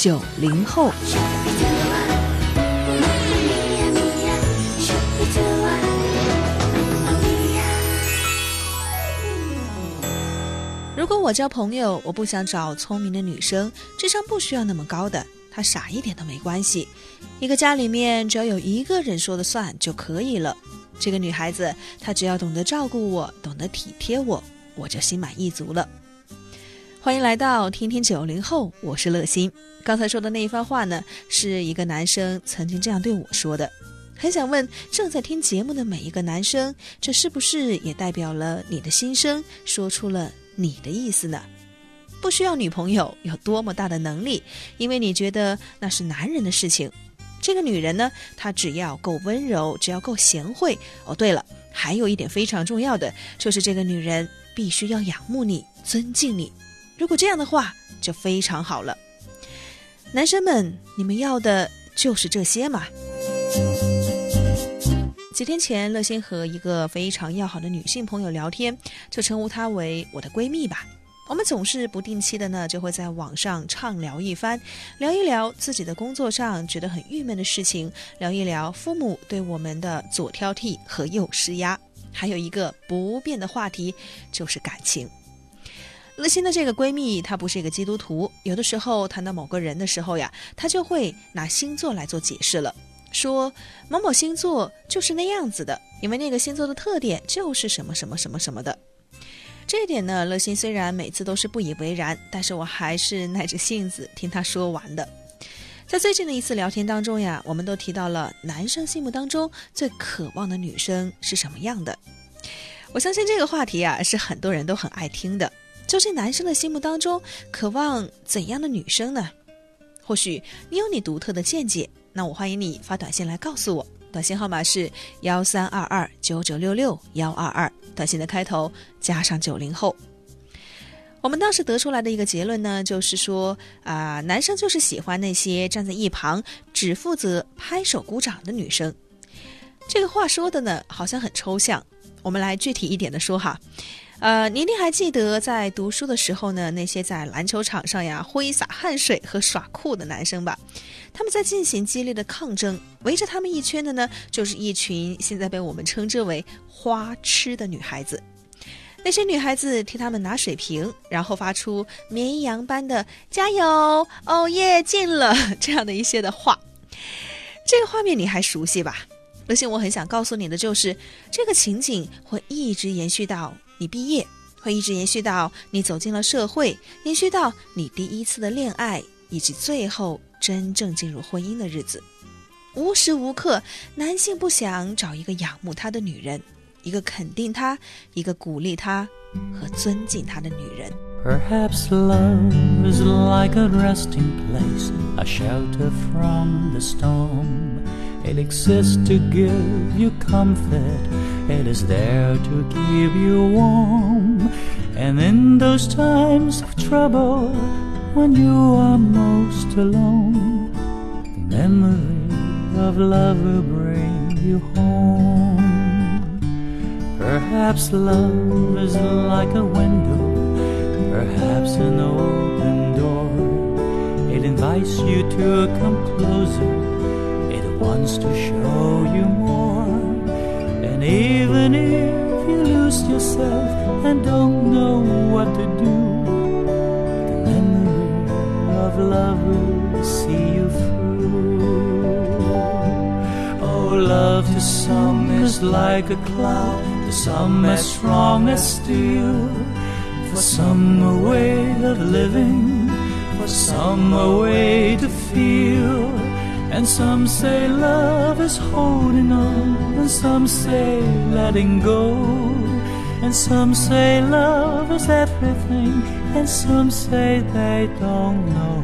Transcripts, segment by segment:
九零后，如果我交朋友，我不想找聪明的女生，智商不需要那么高的，她傻一点都没关系。一个家里面只要有一个人说了算就可以了。这个女孩子，她只要懂得照顾我，懂得体贴我，我就心满意足了。欢迎来到听听九零后，我是乐心。刚才说的那一番话呢，是一个男生曾经这样对我说的。很想问正在听节目的每一个男生，这是不是也代表了你的心声，说出了你的意思呢？不需要女朋友有多么大的能力，因为你觉得那是男人的事情。这个女人呢，她只要够温柔，只要够贤惠。哦，对了，还有一点非常重要的，就是这个女人必须要仰慕你，尊敬你。如果这样的话，就非常好了。男生们，你们要的就是这些嘛？几天前，乐心和一个非常要好的女性朋友聊天，就称呼她为我的闺蜜吧。我们总是不定期的呢，就会在网上畅聊一番，聊一聊自己的工作上觉得很郁闷的事情，聊一聊父母对我们的左挑剔和右施压，还有一个不变的话题就是感情。乐心的这个闺蜜，她不是一个基督徒。有的时候谈到某个人的时候呀，她就会拿星座来做解释了，说某某星座就是那样子的，因为那个星座的特点就是什么什么什么什么的。这一点呢，乐心虽然每次都是不以为然，但是我还是耐着性子听她说完的。在最近的一次聊天当中呀，我们都提到了男生心目当中最渴望的女生是什么样的。我相信这个话题啊，是很多人都很爱听的。究竟男生的心目当中渴望怎样的女生呢？或许你有你独特的见解，那我欢迎你发短信来告诉我，短信号码是幺三二二九九六六幺二二，短信的开头加上九零后。我们当时得出来的一个结论呢，就是说啊，男生就是喜欢那些站在一旁只负责拍手鼓掌的女生。这个话说的呢，好像很抽象，我们来具体一点的说哈。呃，你一定还记得在读书的时候呢，那些在篮球场上呀挥洒汗水和耍酷的男生吧？他们在进行激烈的抗争，围着他们一圈的呢，就是一群现在被我们称之为花痴的女孩子。那些女孩子替他们拿水瓶，然后发出绵羊般的“加油，哦耶，进了”这样的一些的话。这个画面你还熟悉吧？而且我很想告诉你的就是，这个情景会一直延续到。你毕业会一直延续到你走进了社会，延续到你第一次的恋爱，以及最后真正进入婚姻的日子。无时无刻，男性不想找一个仰慕他的女人，一个肯定他，一个鼓励他和尊敬他的女人。Perhaps love is like a resting place, a shelter from the storm. It exists to give you comfort, it is there to keep you warm. And in those times of trouble, when you are most alone, the memory of love will bring you home. Perhaps love is like a window perhaps an open door. It invites you to come closer, wants to show you more. And even if you lose yourself and don't know what to do, the memory of love will see you through. Oh, love to some is like a cloud, to some as strong as steel for some a way of living, for some a way to feel. And some say love is holding on, and some say letting go. And some say love is everything, and some say they don't know.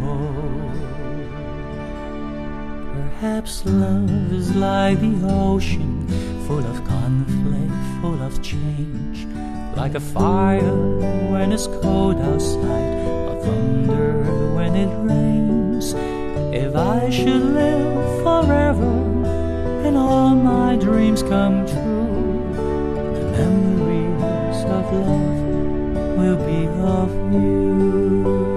Perhaps love is like the ocean, full of conflict, full of change. Like a fire when it's cold outside, or thunder when it rains. If I should live forever and all my dreams come true, the memories of love will be of you.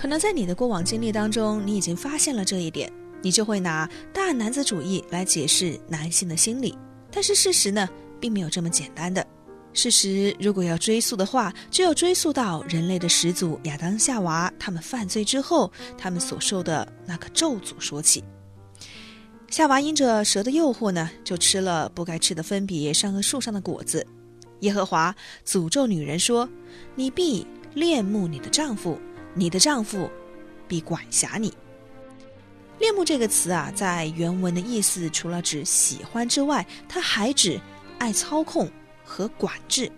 可能在你的过往经历当中，你已经发现了这一点，你就会拿大男子主义来解释男性的心理。但是事实呢，并没有这么简单的。事实如果要追溯的话，就要追溯到人类的始祖亚当夏娃他们犯罪之后，他们所受的那个咒诅说起。夏娃因着蛇的诱惑呢，就吃了不该吃的分别善恶树上的果子。耶和华诅咒女人说：“你必恋慕你的丈夫。”你的丈夫必管辖你。恋慕这个词啊，在原文的意思除了指喜欢之外，它还指爱操控和管制。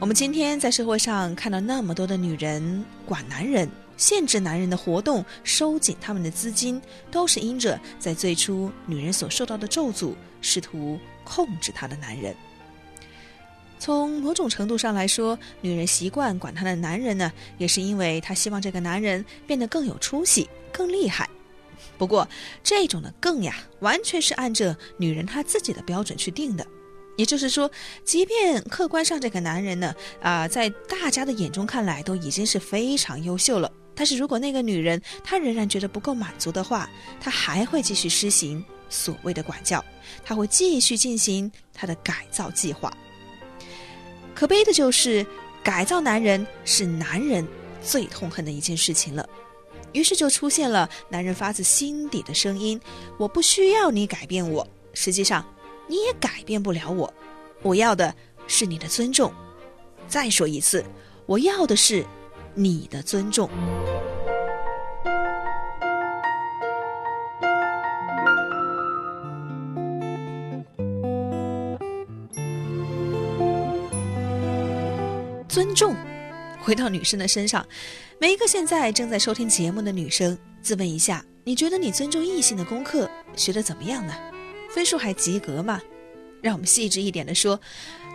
我们今天在社会上看到那么多的女人管男人、限制男人的活动、收紧他们的资金，都是因着在最初女人所受到的咒诅，试图控制她的男人。从某种程度上来说，女人习惯管她的男人呢，也是因为她希望这个男人变得更有出息、更厉害。不过，这种的“更”呀，完全是按着女人她自己的标准去定的。也就是说，即便客观上这个男人呢，啊，在大家的眼中看来都已经是非常优秀了，但是如果那个女人她仍然觉得不够满足的话，她还会继续施行所谓的管教，她会继续进行她的改造计划。可悲的就是，改造男人是男人最痛恨的一件事情了。于是就出现了男人发自心底的声音：“我不需要你改变我，实际上你也改变不了我。我要的是你的尊重。再说一次，我要的是你的尊重。”尊重，回到女生的身上，每一个现在正在收听节目的女生，自问一下：你觉得你尊重异性的功课学得怎么样呢？分数还及格吗？让我们细致一点的说，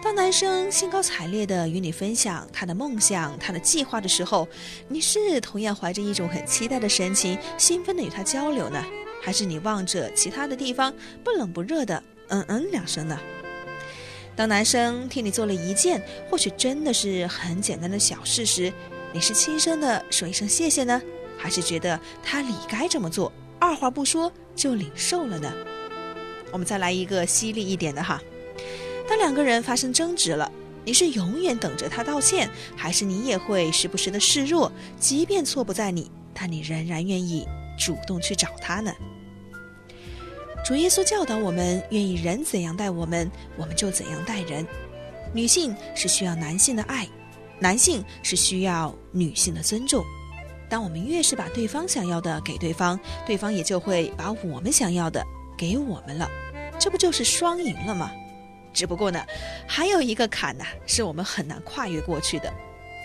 当男生兴高采烈的与你分享他的梦想、他的计划的时候，你是同样怀着一种很期待的神情，兴奋的与他交流呢，还是你望着其他的地方不冷不热的嗯嗯两声呢？当男生替你做了一件或许真的是很简单的小事时，你是轻声的说一声谢谢呢，还是觉得他理该这么做，二话不说就领受了呢？我们再来一个犀利一点的哈，当两个人发生争执了，你是永远等着他道歉，还是你也会时不时的示弱，即便错不在你，但你仍然愿意主动去找他呢？主耶稣教导我们，愿意人怎样待我们，我们就怎样待人。女性是需要男性的爱，男性是需要女性的尊重。当我们越是把对方想要的给对方，对方也就会把我们想要的给我们了。这不就是双赢了吗？只不过呢，还有一个坎呢，是我们很难跨越过去的。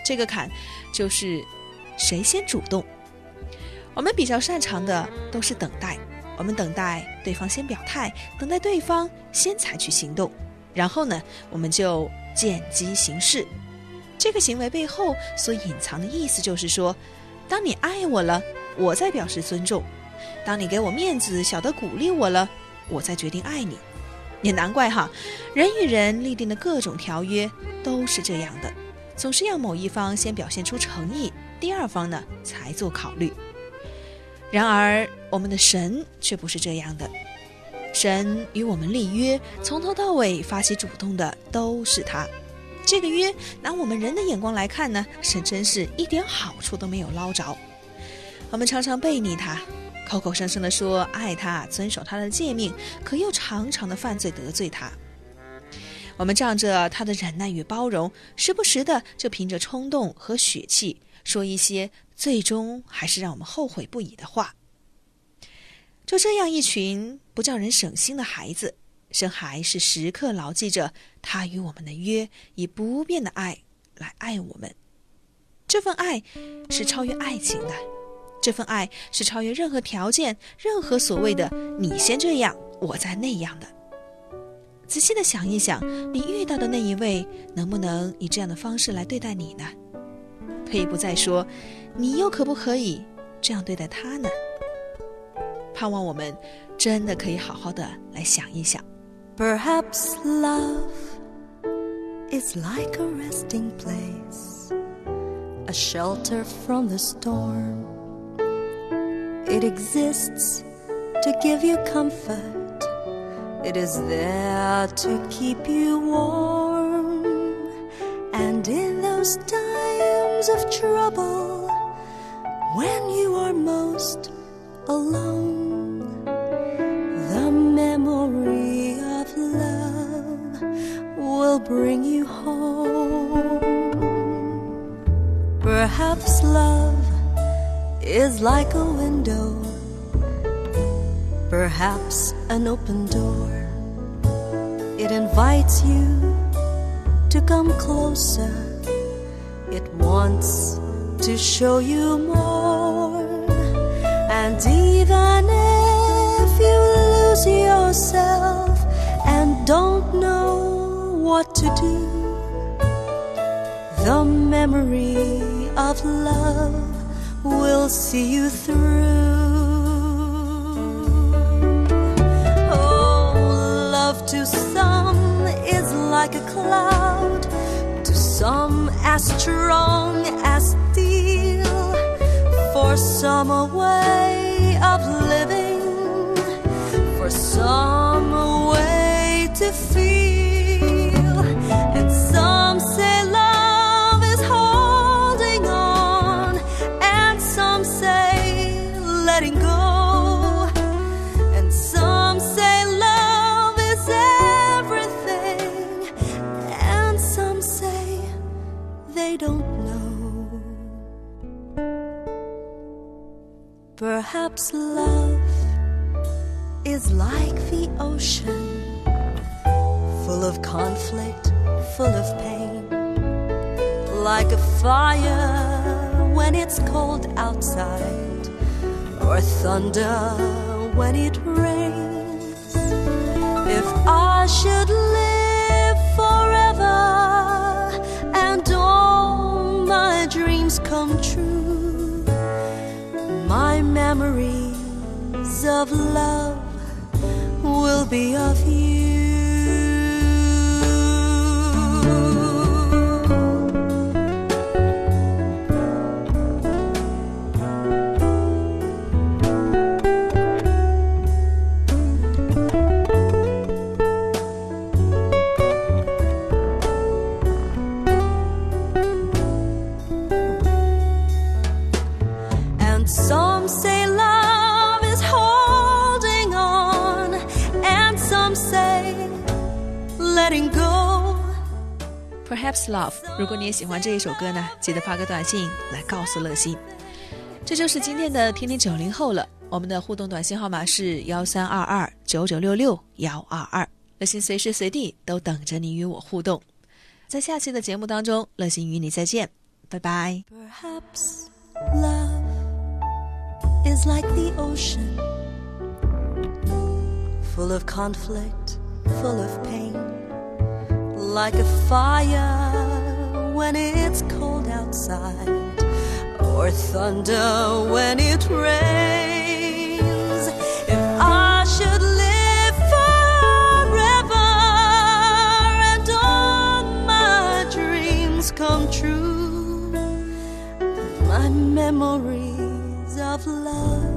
这个坎就是谁先主动。我们比较擅长的都是等待。我们等待对方先表态，等待对方先采取行动，然后呢，我们就见机行事。这个行为背后所隐藏的意思就是说，当你爱我了，我在表示尊重；当你给我面子，晓得鼓励我了，我在决定爱你。也难怪哈，人与人立定的各种条约都是这样的，总是要某一方先表现出诚意，第二方呢才做考虑。然而，我们的神却不是这样的。神与我们立约，从头到尾发起主动的都是他。这个约，拿我们人的眼光来看呢，是真是一点好处都没有捞着。我们常常背逆他，口口声声的说爱他，遵守他的诫命，可又常常的犯罪得罪他。我们仗着他的忍耐与包容，时不时的就凭着冲动和血气说一些。最终还是让我们后悔不已的话。就这样一群不叫人省心的孩子，生还是时刻牢记着他与我们的约，以不变的爱来爱我们。这份爱是超越爱情的，这份爱是超越任何条件、任何所谓的“你先这样，我再那样的”。仔细的想一想，你遇到的那一位，能不能以这样的方式来对待你呢？退一步再说，你又可不可以这样对待他呢？盼望我们真的可以好好的来想一想。 Perhaps love is like a resting place, a shelter from the storm. It exists to give you comfort, it is there to keep you warm. And in those times of trouble, when you are most alone, the memory of love will bring you home. Perhaps love is like a window, perhaps an open door. It invites you to come closer, it wants to show you more. And even if you lose yourself and don't know what to do, the memory of love will see you through. Oh, love to some is like a cloud, to some as strong as steel for some a of living, for some way to feel, Perhaps love is like the ocean, full of conflict, full of pain, like a fire when it's cold outside, or thunder when it rains. If I should live memories of love will be of you. Perhaps Love，如果你也喜欢这一首歌呢，记得发个短信来告诉乐心。这就是今天的天天九零后了。我们的互动短信号码是幺三二二九九六六幺二二，乐心随时随地都等着你与我互动。在下期的节目当中，乐心与你再见，拜拜。Perhaps love is like the ocean, full of conflict, full of pain, like a fire when it's cold outside, or thunder when it rains. If I should live forever and all my dreams come true, my memories of love